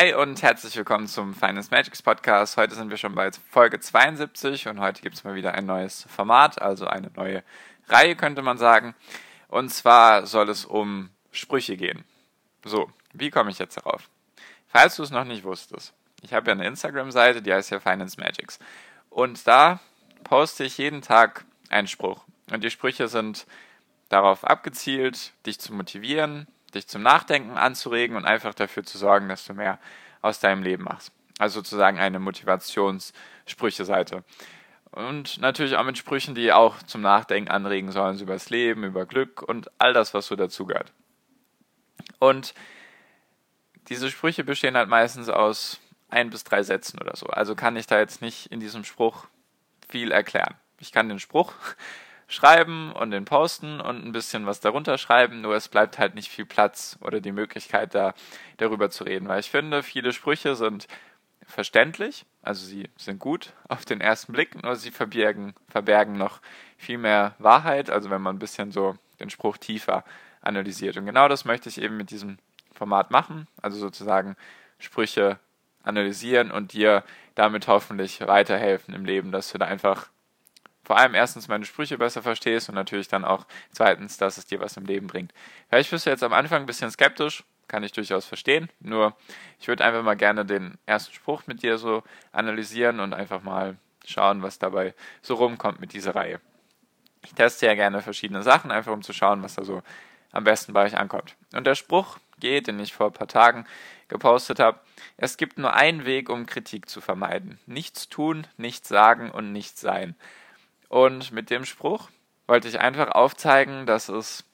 Hi und herzlich willkommen zum Finance Magics Podcast. Heute sind wir schon bei Folge 72 und heute gibt es mal wieder ein neues Format, also eine neue Reihe könnte man sagen. Und zwar soll es um Sprüche gehen. So, wie komme ich jetzt darauf? Falls du es noch nicht wusstest, ich habe ja eine Instagram-Seite, die heißt ja Finance Magics. Und da poste ich jeden Tag einen Spruch. Und die Sprüche sind darauf abgezielt, dich zu motivieren, dich zum Nachdenken anzuregen und einfach dafür zu sorgen, dass du mehr aus deinem Leben machst. Also sozusagen eine Motivationssprüche-Seite. Und natürlich auch mit Sprüchen, die auch zum Nachdenken anregen sollen, so über das Leben, über Glück und all das, was so dazugehört. Und diese Sprüche bestehen halt meistens aus ein bis drei Sätzen oder so. Also kann ich da jetzt nicht in diesem Spruch viel erklären. Ich kann den Spruch schreiben und den posten und ein bisschen was darunter schreiben, nur es bleibt halt nicht viel Platz oder die Möglichkeit da darüber zu reden, weil ich finde, viele Sprüche sind verständlich, also sie sind gut auf den ersten Blick, nur sie verbergen, verbergen noch viel mehr Wahrheit, also wenn man ein bisschen so den Spruch tiefer analysiert. Und genau das möchte ich eben mit diesem Format machen, also sozusagen Sprüche analysieren und dir damit hoffentlich weiterhelfen im Leben, dass du da einfach vor allem erstens meine Sprüche besser verstehst und natürlich dann auch zweitens, dass es dir was im Leben bringt. Vielleicht bist du jetzt am Anfang ein bisschen skeptisch, kann ich durchaus verstehen. Nur ich würde einfach mal gerne den ersten Spruch mit dir so analysieren und einfach mal schauen, was dabei so rumkommt mit dieser Reihe. Ich teste ja gerne verschiedene Sachen, einfach um zu schauen, was da so am besten bei euch ankommt. Und der Spruch geht, den ich vor ein paar Tagen gepostet habe, es gibt nur einen Weg, um Kritik zu vermeiden. Nichts tun, nichts sagen und nichts sein. Und mit dem Spruch wollte ich einfach aufzeigen, dass es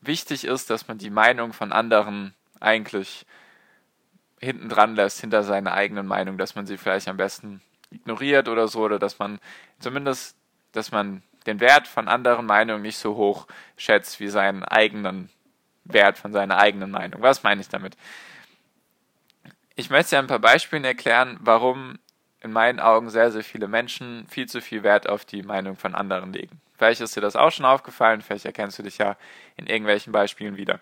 wichtig ist, dass man die Meinung von anderen eigentlich hinten dran lässt, hinter seiner eigenen Meinung, dass man sie vielleicht am besten ignoriert oder so, oder dass man zumindest, dass man den Wert von anderen Meinungen nicht so hoch schätzt wie seinen eigenen Wert von seiner eigenen Meinung. Was meine ich damit? Ich möchte ja ein paar Beispiele erklären, warum in meinen Augen sehr, sehr viele Menschen viel zu viel Wert auf die Meinung von anderen legen. Vielleicht ist dir das auch schon aufgefallen, vielleicht erkennst du dich ja in irgendwelchen Beispielen wieder.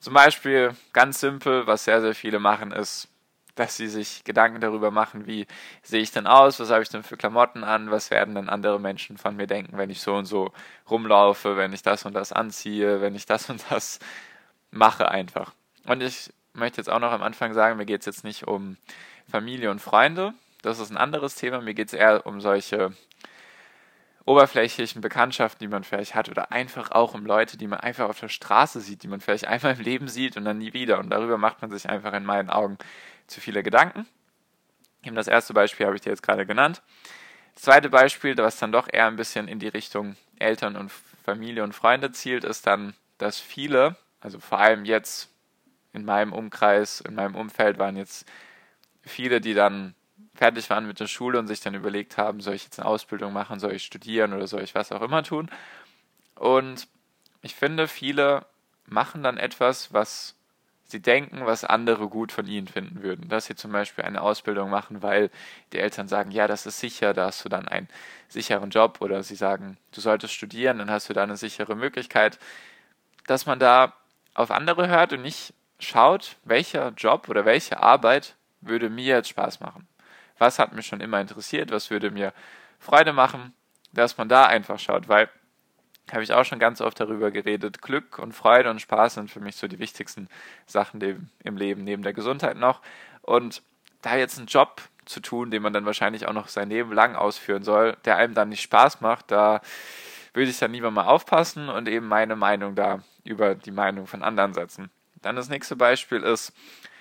Zum Beispiel ganz simpel, was sehr, sehr viele machen, ist, dass sie sich Gedanken darüber machen, wie sehe ich denn aus, was habe ich denn für Klamotten an, was werden denn andere Menschen von mir denken, wenn ich so und so rumlaufe, wenn ich das und das anziehe, wenn ich das und das mache einfach. Und ich möchte jetzt auch noch am Anfang sagen, mir geht es jetzt nicht um Familie und Freunde, das ist ein anderes Thema. Mir geht es eher um solche oberflächlichen Bekanntschaften, die man vielleicht hat, oder einfach auch um Leute, die man einfach auf der Straße sieht, die man vielleicht einmal im Leben sieht und dann nie wieder. Und darüber macht man sich einfach in meinen Augen zu viele Gedanken. Eben das erste Beispiel habe ich dir jetzt gerade genannt. Das zweite Beispiel, was dann doch eher ein bisschen in die Richtung Eltern und Familie und Freunde zielt, ist dann, dass viele, also vor allem jetzt in meinem Umkreis, in meinem Umfeld waren jetzt viele, die dann fertig waren mit der Schule und sich dann überlegt haben, soll ich jetzt eine Ausbildung machen, soll ich studieren oder soll ich was auch immer tun. Und ich finde, viele machen dann etwas, was sie denken, was andere gut von ihnen finden würden. Dass sie zum Beispiel eine Ausbildung machen, weil die Eltern sagen, ja, das ist sicher, da hast du dann einen sicheren Job oder sie sagen, du solltest studieren, dann hast du da eine sichere Möglichkeit, dass man da auf andere hört und nicht schaut, welcher Job oder welche Arbeit würde mir jetzt Spaß machen was hat mich schon immer interessiert, was würde mir Freude machen, dass man da einfach schaut, weil habe ich auch schon ganz oft darüber geredet. Glück und Freude und Spaß sind für mich so die wichtigsten Sachen im Leben, neben der Gesundheit noch. Und da jetzt einen Job zu tun, den man dann wahrscheinlich auch noch sein Leben lang ausführen soll, der einem dann nicht Spaß macht, da würde ich dann lieber mal aufpassen und eben meine Meinung da über die Meinung von anderen setzen. Dann das nächste Beispiel ist,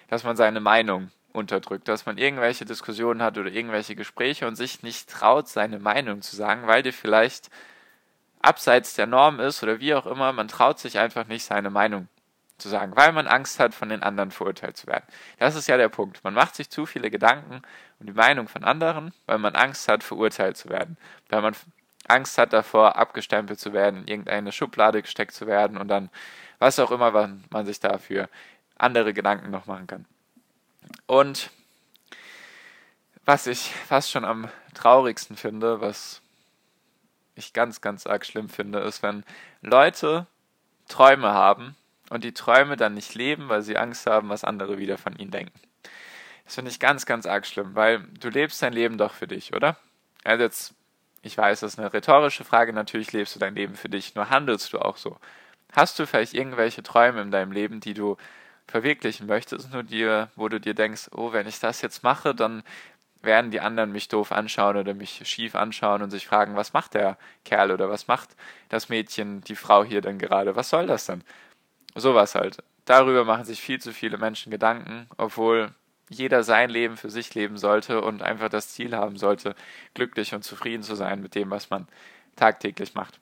dass man seine Meinung unterdrückt, dass man irgendwelche Diskussionen hat oder irgendwelche Gespräche und sich nicht traut, seine Meinung zu sagen, weil die vielleicht abseits der Norm ist oder wie auch immer, man traut sich einfach nicht, seine Meinung sozusagen, weil man Angst hat, von den anderen verurteilt zu werden. Das ist ja der Punkt. Man macht sich zu viele Gedanken um die Meinung von anderen, weil man Angst hat, verurteilt zu werden, weil man Angst hat davor, abgestempelt zu werden, in irgendeine Schublade gesteckt zu werden und dann was auch immer man sich dafür andere Gedanken noch machen kann. Und was ich fast schon am traurigsten finde, was ich ganz, ganz arg schlimm finde, ist, wenn Leute Träume haben und die Träume dann nicht leben, weil sie Angst haben, was andere wieder von ihnen denken. Das finde ich ganz, ganz arg schlimm, weil du lebst dein Leben doch für dich, oder? Also jetzt, ich weiß, das ist eine rhetorische Frage, natürlich lebst du dein Leben für dich, nur handelst du auch so. Hast du vielleicht irgendwelche Träume in deinem Leben, die du verwirklichen möchtest, nur dir, wo du dir denkst, oh, wenn ich das jetzt mache, dann werden die anderen mich doof anschauen oder mich schief anschauen und sich fragen, was macht der Kerl oder was macht das Mädchen, die Frau hier denn gerade? Was soll das denn? Sowas halt. Darüber machen sich viel zu viele Menschen Gedanken, obwohl jeder sein Leben für sich leben sollte und einfach das Ziel haben sollte, glücklich und zufrieden zu sein mit dem, was man tagtäglich macht.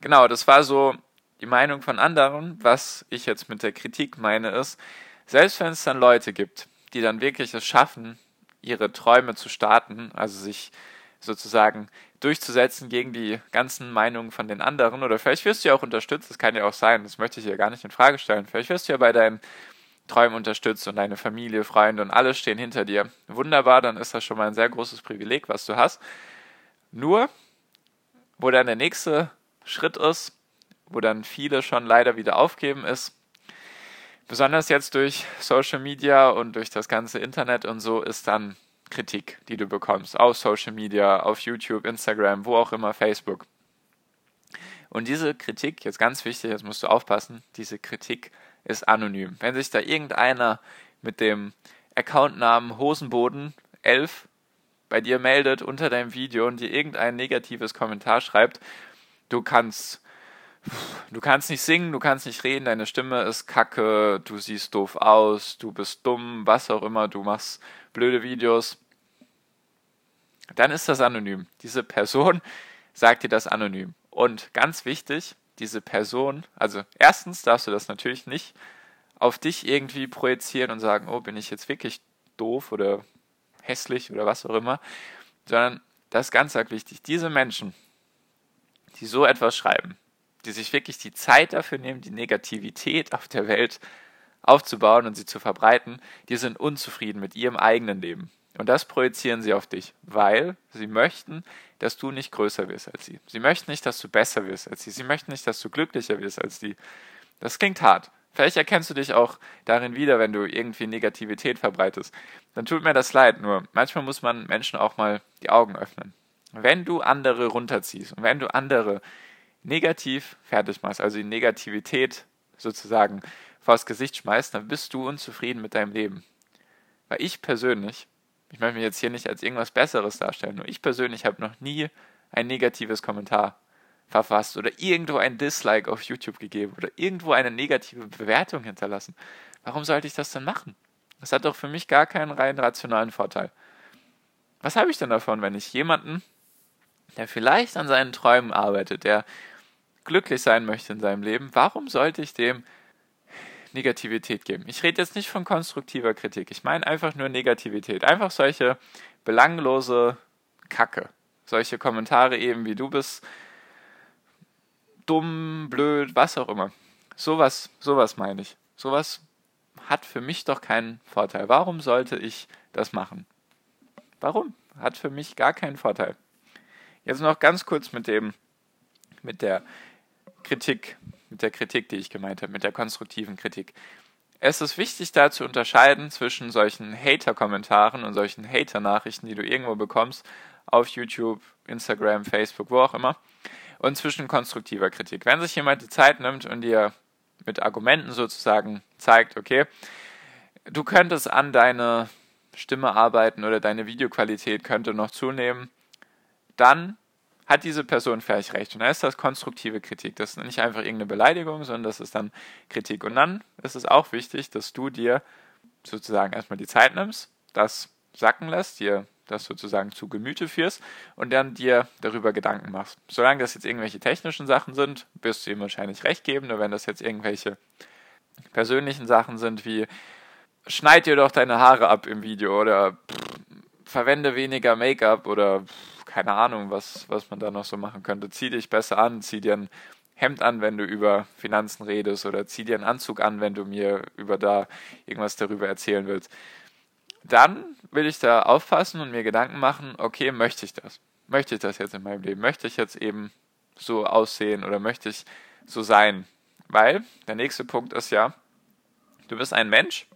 Genau, das war so die Meinung von anderen. Was ich jetzt mit der Kritik meine, ist, selbst wenn es dann Leute gibt, die dann wirklich es schaffen, ihre Träume zu starten, also sich sozusagen durchzusetzen gegen die ganzen Meinungen von den anderen. Oder vielleicht wirst du ja auch unterstützt, das kann ja auch sein, das möchte ich ja gar nicht in Frage stellen. Vielleicht wirst du ja bei deinen Träumen unterstützt und deine Familie, Freunde und alle stehen hinter dir. Wunderbar, dann ist das schon mal ein sehr großes Privileg, was du hast. Nur, wo dann der nächste Schritt ist, wo dann viele schon leider wieder aufgeben, ist, besonders jetzt durch Social Media und durch das ganze Internet und so, ist dann Kritik, die du bekommst, auf Social Media, auf YouTube, Instagram, wo auch immer, Facebook. Und diese Kritik, jetzt ganz wichtig, jetzt musst du aufpassen, diese Kritik ist anonym. Wenn sich da irgendeiner mit dem Accountnamen Hosenboden 11 bei dir meldet unter deinem Video und dir irgendein negatives Kommentar schreibt, du kannst du kannst nicht singen, du kannst nicht reden, deine Stimme ist kacke, du siehst doof aus, du bist dumm, was auch immer, du machst blöde Videos, dann ist das anonym. Diese Person sagt dir das anonym. Und ganz wichtig, diese Person, also erstens darfst du das natürlich nicht auf dich irgendwie projizieren und sagen, oh, bin ich jetzt wirklich doof oder hässlich oder was auch immer, sondern das ist ganz, ganz wichtig. Diese Menschen, die so etwas schreiben, die sich wirklich die Zeit dafür nehmen, die Negativität auf der Welt aufzubauen und sie zu verbreiten, die sind unzufrieden mit ihrem eigenen Leben. Und das projizieren sie auf dich, weil sie möchten, dass du nicht größer wirst als sie. Sie möchten nicht, dass du besser wirst als sie. Sie möchten nicht, dass du glücklicher wirst als die. Das klingt hart. Vielleicht erkennst du dich auch darin wieder, wenn du irgendwie Negativität verbreitest. Dann tut mir das leid, nur manchmal muss man Menschen auch mal die Augen öffnen. Wenn du andere runterziehst und wenn du andere negativ fertig machst, also die Negativität sozusagen vors Gesicht schmeißt, dann bist du unzufrieden mit deinem Leben. Weil ich persönlich, ich möchte mich jetzt hier nicht als irgendwas Besseres darstellen, nur ich persönlich habe noch nie ein negatives Kommentar verfasst oder irgendwo ein Dislike auf YouTube gegeben oder irgendwo eine negative Bewertung hinterlassen. Warum sollte ich das denn machen? Das hat doch für mich gar keinen rein rationalen Vorteil. Was habe ich denn davon, wenn ich jemanden, der vielleicht an seinen Träumen arbeitet, der glücklich sein möchte in seinem Leben, warum sollte ich dem Negativität geben? Ich rede jetzt nicht von konstruktiver Kritik, ich meine einfach nur Negativität. Einfach solche belanglose Kacke. Solche Kommentare eben wie du bist dumm, blöd, was auch immer. Sowas, sowas meine ich. Sowas hat für mich doch keinen Vorteil. Warum sollte ich das machen? Warum? Hat für mich gar keinen Vorteil. Jetzt noch ganz kurz mit dem, mit der Kritik, mit der Kritik, die ich gemeint habe, mit der konstruktiven Kritik. Es ist wichtig, da zu unterscheiden zwischen solchen Hater-Kommentaren und solchen Hater-Nachrichten, die du irgendwo bekommst, auf YouTube, Instagram, Facebook, wo auch immer, und zwischen konstruktiver Kritik. Wenn sich jemand die Zeit nimmt und dir mit Argumenten sozusagen zeigt, okay, du könntest an deine Stimme arbeiten oder deine Videoqualität könnte noch zunehmen, dann hat diese Person vielleicht recht. Und dann ist das konstruktive Kritik. Das ist nicht einfach irgendeine Beleidigung, sondern das ist dann Kritik. Und dann ist es auch wichtig, dass du dir sozusagen erstmal die Zeit nimmst, das sacken lässt, dir das sozusagen zu Gemüte führst und dann dir darüber Gedanken machst. Solange das jetzt irgendwelche technischen Sachen sind, wirst du ihm wahrscheinlich recht geben, nur wenn das jetzt irgendwelche persönlichen Sachen sind, wie schneid dir doch deine Haare ab im Video oder pff, verwende weniger Make-up oder pff, keine Ahnung, was, was man da noch so machen könnte. Zieh dich besser an, zieh dir ein Hemd an, wenn du über Finanzen redest oder zieh dir einen Anzug an, wenn du mir über da irgendwas darüber erzählen willst. Dann will ich da aufpassen und mir Gedanken machen, okay, möchte ich das? Möchte ich das jetzt in meinem Leben? Möchte ich jetzt eben so aussehen oder möchte ich so sein? Weil der nächste Punkt ist ja, du bist ein Mensch.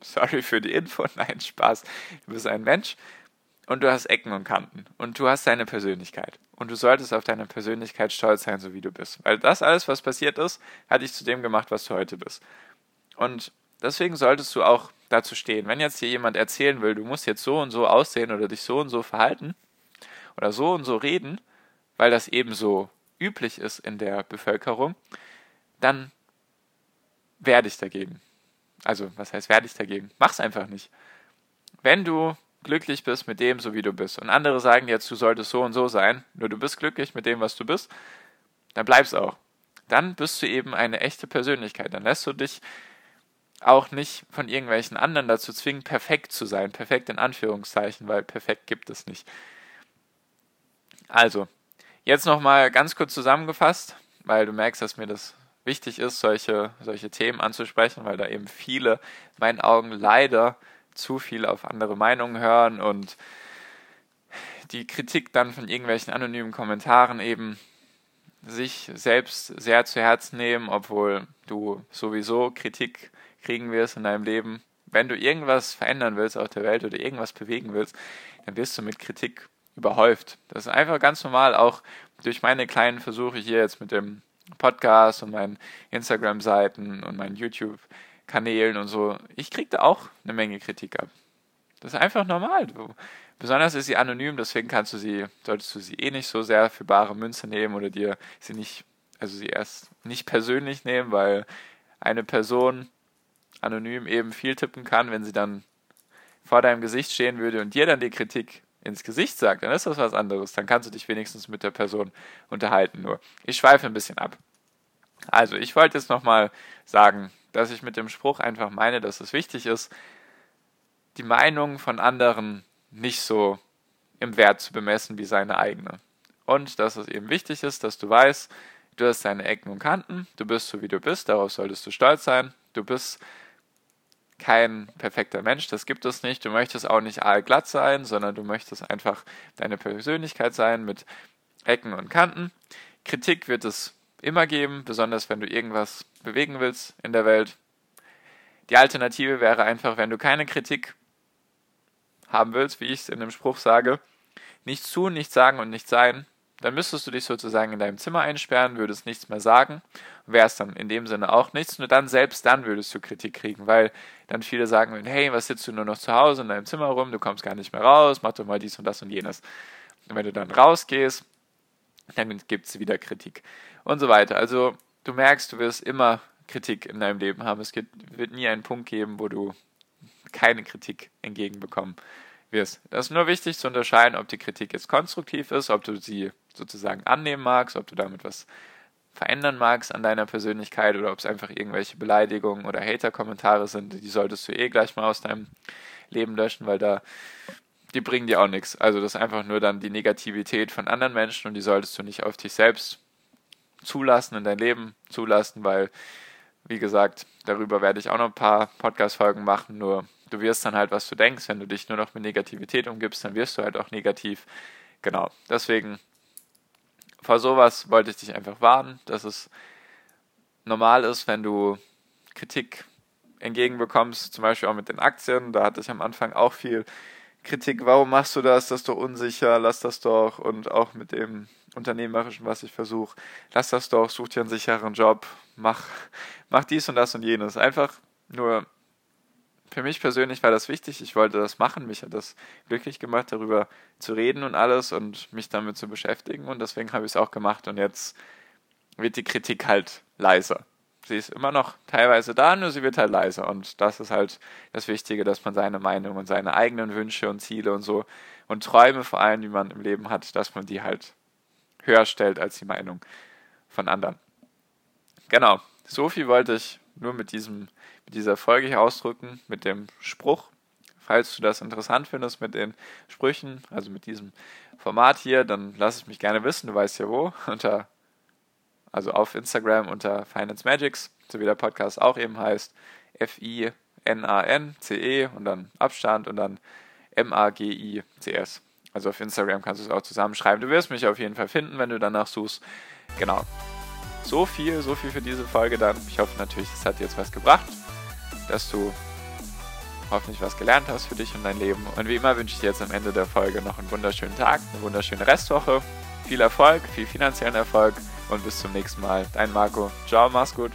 Sorry für die Info, nein, Spaß. Du bist ein Mensch und du hast Ecken und Kanten und du hast deine Persönlichkeit. Und du solltest auf deine Persönlichkeit stolz sein, so wie du bist. Weil das alles, was passiert ist, hat dich zu dem gemacht, was du heute bist. Und deswegen solltest du auch dazu stehen. Wenn jetzt hier jemand erzählen will, du musst jetzt so und so aussehen oder dich so und so verhalten oder so und so reden, weil das eben so üblich ist in der Bevölkerung, dann werde ich dagegen. Also, was heißt werde ich dagegen? Mach's einfach nicht. Wenn du glücklich bist mit dem, so wie du bist. Und andere sagen jetzt, du solltest so und so sein, nur du bist glücklich mit dem, was du bist, dann bleib's auch. Dann bist du eben eine echte Persönlichkeit. Dann lässt du dich auch nicht von irgendwelchen anderen dazu zwingen, perfekt zu sein. Perfekt in Anführungszeichen, weil perfekt gibt es nicht. Also, jetzt nochmal ganz kurz zusammengefasst, weil du merkst, dass mir das wichtig ist, solche, solche Themen anzusprechen, weil da eben viele, in meinen Augen leider zu viel auf andere Meinungen hören und die Kritik dann von irgendwelchen anonymen Kommentaren eben sich selbst sehr zu Herzen nehmen, obwohl du sowieso Kritik kriegen wirst in deinem Leben. Wenn du irgendwas verändern willst auf der Welt oder irgendwas bewegen willst, dann wirst du mit Kritik überhäuft. Das ist einfach ganz normal, auch durch meine kleinen Versuche hier jetzt mit dem Podcast und meinen Instagram-Seiten und meinen YouTube Kanälen und so, ich kriege da auch eine Menge Kritik ab. Das ist einfach normal. Besonders ist sie anonym, deswegen kannst du sie, solltest du sie eh nicht so sehr für bare Münze nehmen oder dir sie nicht, also sie erst nicht persönlich nehmen, weil eine Person anonym eben viel tippen kann, wenn sie dann vor deinem Gesicht stehen würde und dir dann die Kritik ins Gesicht sagt, dann ist das was anderes. Dann kannst du dich wenigstens mit der Person unterhalten. Nur, ich schweife ein bisschen ab. Also, ich wollte jetzt nochmal sagen, dass ich mit dem Spruch einfach meine, dass es wichtig ist, die Meinung von anderen nicht so im Wert zu bemessen wie seine eigene. Und dass es eben wichtig ist, dass du weißt, du hast deine Ecken und Kanten, du bist so wie du bist, darauf solltest du stolz sein, du bist kein perfekter Mensch, das gibt es nicht, du möchtest auch nicht allglatt sein, sondern du möchtest einfach deine Persönlichkeit sein mit Ecken und Kanten. Kritik wird es immer geben, besonders wenn du irgendwas bewegen willst in der Welt. Die Alternative wäre einfach, wenn du keine Kritik haben willst, wie ich es in dem Spruch sage, nichts tun, nichts sagen und nichts sein, dann müsstest du dich sozusagen in deinem Zimmer einsperren, würdest nichts mehr sagen, wärst dann in dem Sinne auch nichts, nur dann, selbst dann würdest du Kritik kriegen, weil dann viele sagen hey, was sitzt du nur noch zu Hause in deinem Zimmer rum, du kommst gar nicht mehr raus, mach doch mal dies und das und jenes. Und wenn du dann rausgehst, dann gibt es wieder Kritik und so weiter. Also du merkst, du wirst immer Kritik in deinem Leben haben. Es wird nie einen Punkt geben, wo du keine Kritik entgegenbekommen wirst. Das ist nur wichtig zu unterscheiden, ob die Kritik jetzt konstruktiv ist, ob du sie sozusagen annehmen magst, ob du damit was verändern magst an deiner Persönlichkeit oder ob es einfach irgendwelche Beleidigungen oder Hater-Kommentare sind, die solltest du eh gleich mal aus deinem Leben löschen, weil da die bringen dir auch nichts. Also das ist einfach nur dann die Negativität von anderen Menschen und die solltest du nicht auf dich selbst zulassen, in dein Leben zulassen, weil, wie gesagt, darüber werde ich auch noch ein paar Podcast-Folgen machen, nur du wirst dann halt, was du denkst, wenn du dich nur noch mit Negativität umgibst, dann wirst du halt auch negativ. Genau, deswegen vor sowas wollte ich dich einfach warnen, dass es normal ist, wenn du Kritik entgegenbekommst, zum Beispiel auch mit den Aktien. Da hatte ich am Anfang auch viel Kritik, warum machst du das, das ist doch unsicher, lass das doch. Und auch mit dem Unternehmerischen, was ich versuche, lass das doch, such dir einen sicheren Job, mach, mach dies und das und jenes. Einfach nur, für mich persönlich war das wichtig, ich wollte das machen, mich hat das glücklich gemacht, darüber zu reden und alles und mich damit zu beschäftigen und deswegen habe ich es auch gemacht und jetzt wird die Kritik halt leiser. sie ist immer noch teilweise da, nur sie wird halt leiser. Und das ist halt das Wichtige, dass man seine Meinung und seine eigenen Wünsche und Ziele und so und Träume vor allem, die man im Leben hat, dass man die halt höher stellt als die Meinung von anderen. Genau, so viel wollte ich nur mit, diesem, mit dieser Folge hier ausdrücken, mit dem Spruch. Falls du das interessant findest mit den Sprüchen, also mit diesem Format hier, dann lass es mich gerne wissen. Du weißt ja wo. Unter, also auf Instagram unter Finance Magics, so wie der Podcast auch eben heißt. F-I-N-A-N-C-E und dann Abstand und dann M-A-G-I-C-S. Also auf Instagram kannst du es auch zusammenschreiben. Du wirst mich auf jeden Fall finden, wenn du danach suchst. Genau. So viel, so viel für diese Folge dann. Ich hoffe natürlich, es hat dir jetzt was gebracht, dass du hoffentlich was gelernt hast für dich und dein Leben. Und wie immer wünsche ich dir jetzt am Ende der Folge noch einen wunderschönen Tag, eine wunderschöne Restwoche, viel Erfolg, viel finanziellen Erfolg und bis zum nächsten Mal. Dein Marco. Ciao, mach's gut.